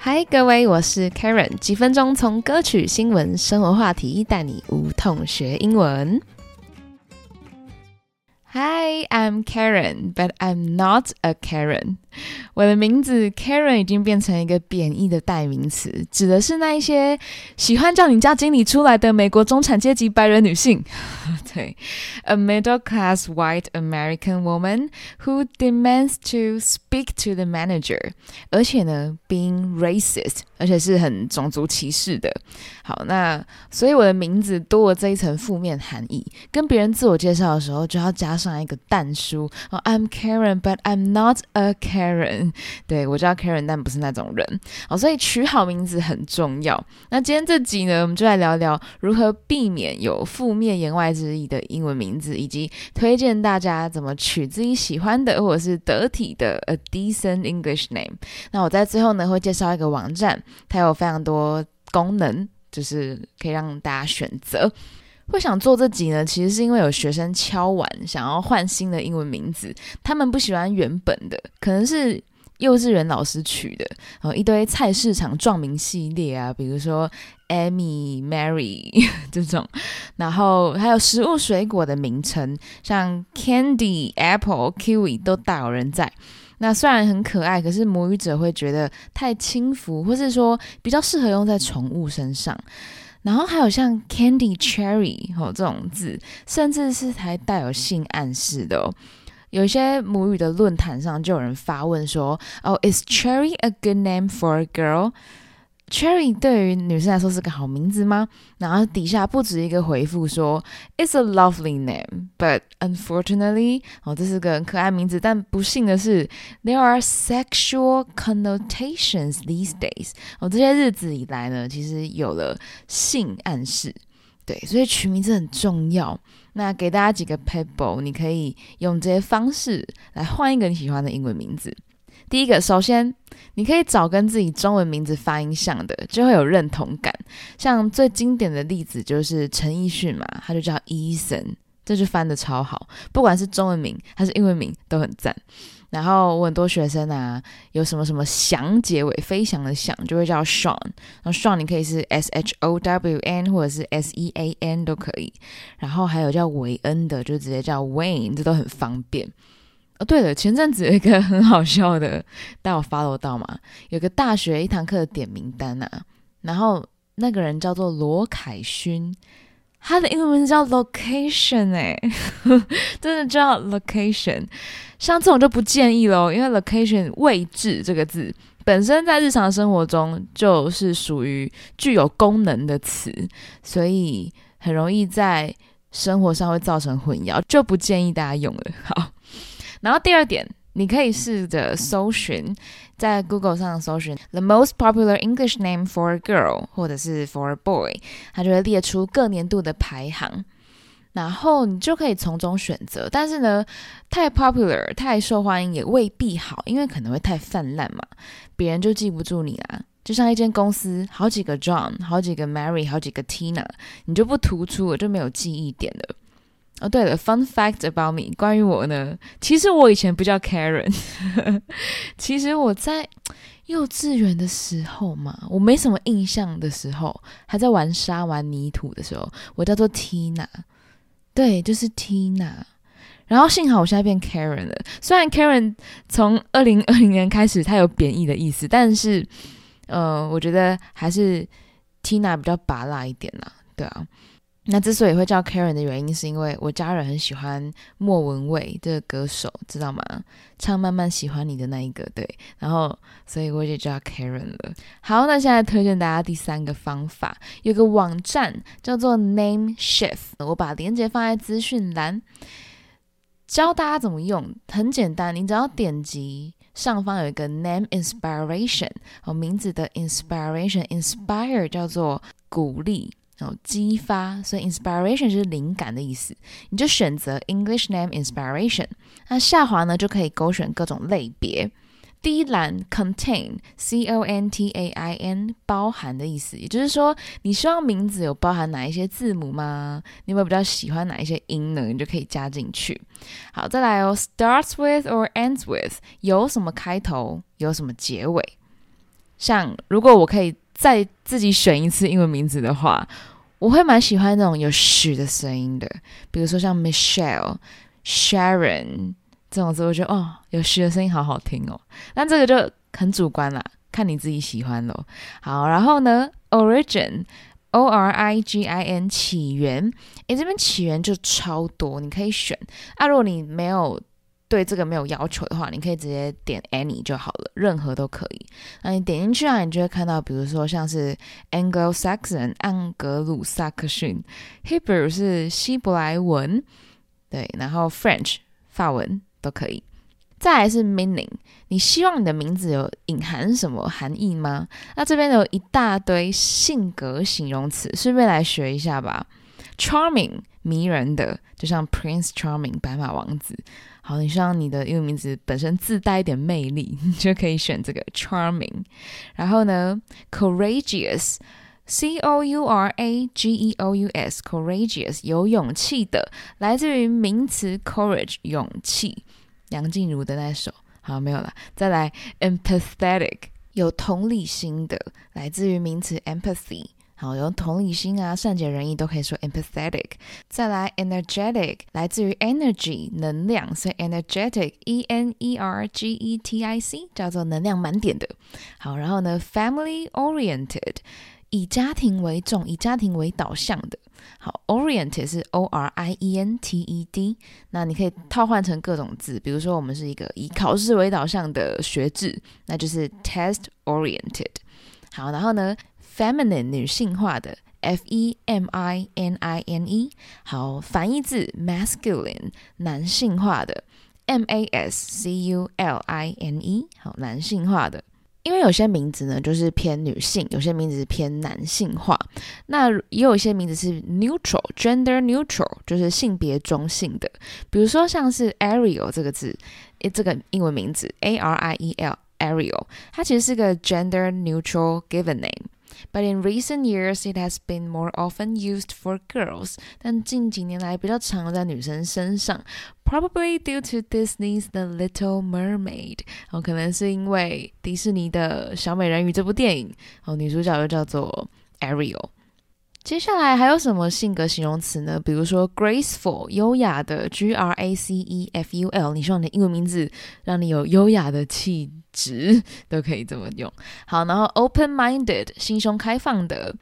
嗨，各位，我是 Karen，几分钟从歌曲、新闻、生活话题带你无痛学英文。Hi, I'm Karen, but I'm not a Karen. 我的名字 Karen 已经变成一个贬义的代名词，指的是那一些喜欢叫你家经理出来的美国中产阶级白人女性。对，a middle class white American woman who demands to speak to the manager，而且呢，being racist，而且是很种族歧视的。好，那所以我的名字多了这一层负面含义，跟别人自我介绍的时候就要加上一个淡书。哦，I'm Karen，but I'm not a Karen。对我叫 Karen，但不是那种人哦，所以取好名字很重要。那今天这集呢，我们就来聊聊如何避免有负面言外之意的英文名字，以及推荐大家怎么取自己喜欢的或者是得体的 a decent English name。那我在最后呢，会介绍一个网站，它有非常多功能，就是可以让大家选择。会想做这集呢，其实是因为有学生敲完想要换新的英文名字，他们不喜欢原本的，可能是幼稚园老师取的，然后一堆菜市场撞名系列啊，比如说 Amy、Mary 这种，然后还有食物水果的名称，像 Candy、Apple、Kiwi 都大有人在。那虽然很可爱，可是母语者会觉得太轻浮，或是说比较适合用在宠物身上。然后还有像 candy cherry 哦这种字，甚至是还带有性暗示的哦。有些母语的论坛上就有人发问说：“哦，is cherry a good name for a girl？” Cherry 对于女生来说是个好名字吗？然后底下不止一个回复说，It's a lovely name, but unfortunately，哦，这是个很可爱名字，但不幸的是，there are sexual connotations these days。哦，这些日子以来呢，其实有了性暗示，对，所以取名字很重要。那给大家几个 pebble，你可以用这些方式来换一个你喜欢的英文名字。第一个，首先你可以找跟自己中文名字发音像的，就会有认同感。像最经典的例子就是陈奕迅嘛，他就叫 Eason，这就翻的超好，不管是中文名还是英文名都很赞。然后我很多学生啊，有什么什么翔结尾，飞翔的翔就会叫 Sean，然后 Sean 你可以是 S H O W N 或者是 S E A N 都可以。然后还有叫韦恩的，就直接叫 Wayne，这都很方便。哦，对了，前阵子有一个 很好笑的，大家有 follow 到吗？有个大学一堂课的点名单啊，然后那个人叫做罗凯勋，他的英文名字叫 location，哎，真的叫 location。像这种就不建议喽，因为 location 位置这个字本身在日常生活中就是属于具有功能的词，所以很容易在生活上会造成混淆，就不建议大家用了。好。然后第二点，你可以试着搜寻，在 Google 上搜寻 the most popular English name for a girl 或者是 for a boy，它就会列出各年度的排行，然后你就可以从中选择。但是呢，太 popular 太受欢迎也未必好，因为可能会太泛滥嘛，别人就记不住你啦。就像一间公司，好几个 John，好几个 Mary，好几个 Tina，你就不突出，我就没有记忆点了。哦，对了，Fun fact about me，关于我呢，其实我以前不叫 Karen，其实我在幼稚园的时候嘛，我没什么印象的时候，还在玩沙玩泥土的时候，我叫做 Tina，对，就是 Tina。然后幸好我现在变 Karen 了，虽然 Karen 从二零二零年开始它有贬义的意思，但是呃，我觉得还是 Tina 比较拔辣一点啦，对啊。那之所以会叫 Karen 的原因，是因为我家人很喜欢莫文蔚这个歌手，知道吗？唱《慢慢喜欢你》的那一个，对。然后，所以我就叫 Karen 了。好，那现在推荐大家第三个方法，有个网站叫做 Name Shift，我把链接放在资讯栏，教大家怎么用。很简单，你只要点击上方有一个 Name Inspiration，哦，名字的 Inspiration，Inspire 叫做鼓励。然后激发，所以 inspiration 就是灵感的意思。你就选择 English name inspiration。那下滑呢，就可以勾选各种类别。第一栏 contain，c o n t a i n，包含的意思。也就是说，你希望名字有包含哪一些字母吗？你有没有比较喜欢哪一些音呢？你就可以加进去。好，再来哦，starts with or ends with，有什么开头，有什么结尾。像如果我可以再自己选一次英文名字的话，我会蛮喜欢那种有 sh 的声音的，比如说像 Michelle、Sharon 这种字，我觉得哦，有 sh 的声音好好听哦。但这个就很主观啦，看你自己喜欢咯。好，然后呢，Origin。O R I G I N 起源，诶，这边起源就超多，你可以选。啊，如果你没有对这个没有要求的话，你可以直接点 any 就好了，任何都可以。那你点进去啊，你就会看到，比如说像是 Anglo-Saxon 安格鲁萨克逊，Hebrew 是希伯来文，对，然后 French 法文都可以。再来是 meaning，你希望你的名字有隐含什么含义吗？那这边有一大堆性格形容词，顺便来学一下吧。Charming，迷人的，就像 Prince Charming，白马王子。好，你希望你的英文名字本身自带一点魅力，你就可以选这个 Charming。然后呢，Courageous，C O U R A G E O U S，Courageous，有勇气的，来自于名词 courage，勇气。梁静茹的那首，好没有了。再来，empathetic 有同理心的，来自于名词 empathy，好有同理心啊，善解人意都可以说 empathetic。再来，energetic 来自于 energy 能量，所以 energetic，e n e r g e t i c 叫做能量满点的。好，然后呢，family oriented 以家庭为重，以家庭为导向的。好，oriented 是 o r i e n t e d，那你可以套换成各种字，比如说我们是一个以考试为导向的学制，那就是 test oriented。好，然后呢，feminine 女性化的，f e m i n i n e。好，反义字 masculine 男性化的，m a s c u l i n e。好，男性化的。因为有些名字呢，就是偏女性；有些名字是偏男性化。那也有一些名字是 neutral，gender neutral，就是性别中性的。比如说像是 Ariel 这个字，这个英文名字 A R I E L，Ariel，它其实是个 gender neutral given name。But in recent years, it has been more often used for girls. 但近几年来比较常用在女生身上，probably due to Disney's The Little Mermaid。哦，可能是因为迪士尼的小美人鱼这部电影，哦，女主角又叫做 Ariel。 接下来还有什么性格形容词呢？比如说 graceful 优雅的 G R A C E F U L，你希望你的英文名字让你有优雅的气质，都可以这么用。好，然后 open minded 心胸开放的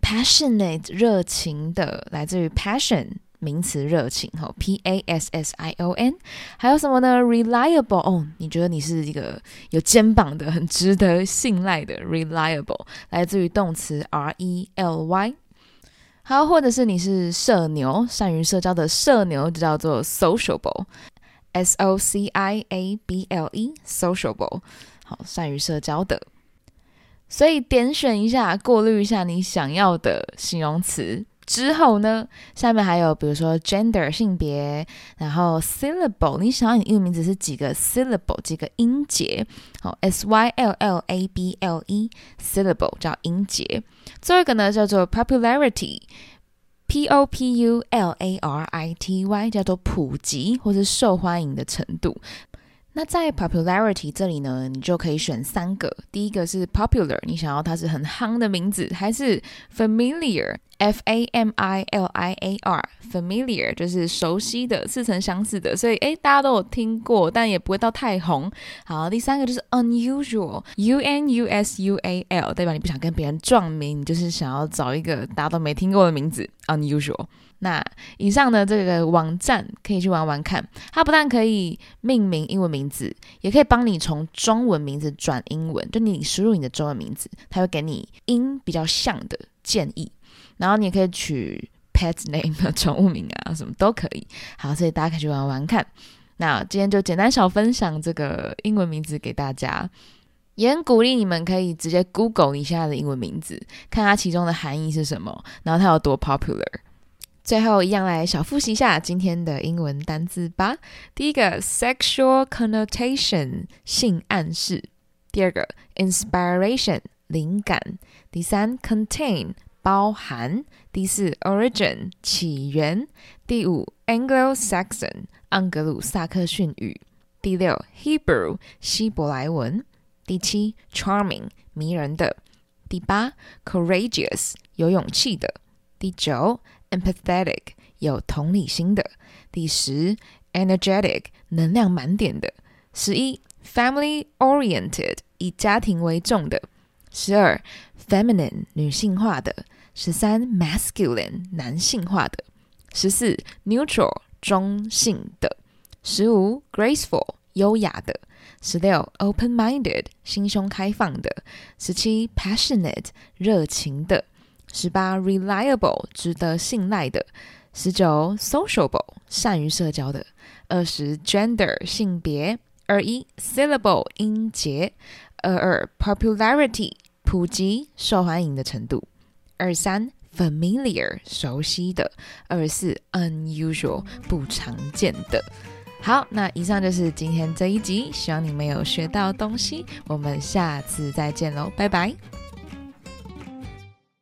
，passionate 热情的，来自于 passion 名词热情，哈 P A S S I O N。还有什么呢？reliable 哦，你觉得你是一个有肩膀的，很值得信赖的 reliable，来自于动词 R E L Y。好，或者是你是社牛，善于社交的社牛，就叫做 sociable，s o c i a b l e，sociable，好，善于社交的。所以点选一下，过滤一下你想要的形容词。之后呢，下面还有比如说 gender 性别，然后 syllable，你想要你英文名字是几个 syllable 几个音节？好，s y l l a b l e syllable 叫音节。最后一个呢叫做 popularity，p o p u l a r i t y 叫做普及或是受欢迎的程度。那在 popularity 这里呢，你就可以选三个。第一个是 popular，你想要它是很夯的名字，还是 familiar，f a m i l i a r，familiar 就是熟悉的、似曾相识的，所以诶，大家都有听过，但也不会到太红。好，第三个就是 unusual，u n u s u a l，代表你不想跟别人撞名，你就是想要找一个大家都没听过的名字，unusual。那以上的这个网站可以去玩玩看，它不但可以命名英文名字，也可以帮你从中文名字转英文。就你输入你的中文名字，它会给你音比较像的建议。然后你也可以取 pet name 宠物名啊，什么都可以。好，所以大家可以去玩玩看。那今天就简单小分享这个英文名字给大家，也很鼓励你们可以直接 Google 一下的英文名字，看它其中的含义是什么，然后它有多 popular。最后一样来小复习一下今天的英文单词吧。第一个 sexual connotation 性暗示，第二个 inspiration 灵感，第三 contain 包含，第四 origin 起源，第五 Anglo-Saxon 盎格鲁撒克逊语，第六 Hebrew 希伯来文，第七，charming，迷人的；第八，courageous，有勇气的；第九，empathetic，有同理心的；第十，energetic，能量满点的；十一，family oriented，以家庭为重的；十二，feminine，女性化的；十三，masculine，男性化的；十四，neutral，中性的；十五，graceful，优雅的。十六，open-minded，心胸开放的；十七，passionate，热情的；十八，reliable，值得信赖的；十九，sociable，善于社交的；二十，gender，性别；二一，syllable，音节；二二，popularity，普及、受欢迎的程度；二三，familiar，熟悉的；二四，unusual，不常见的。好，那以上就是今天这一集，希望你们有学到东西。我们下次再见喽，拜拜。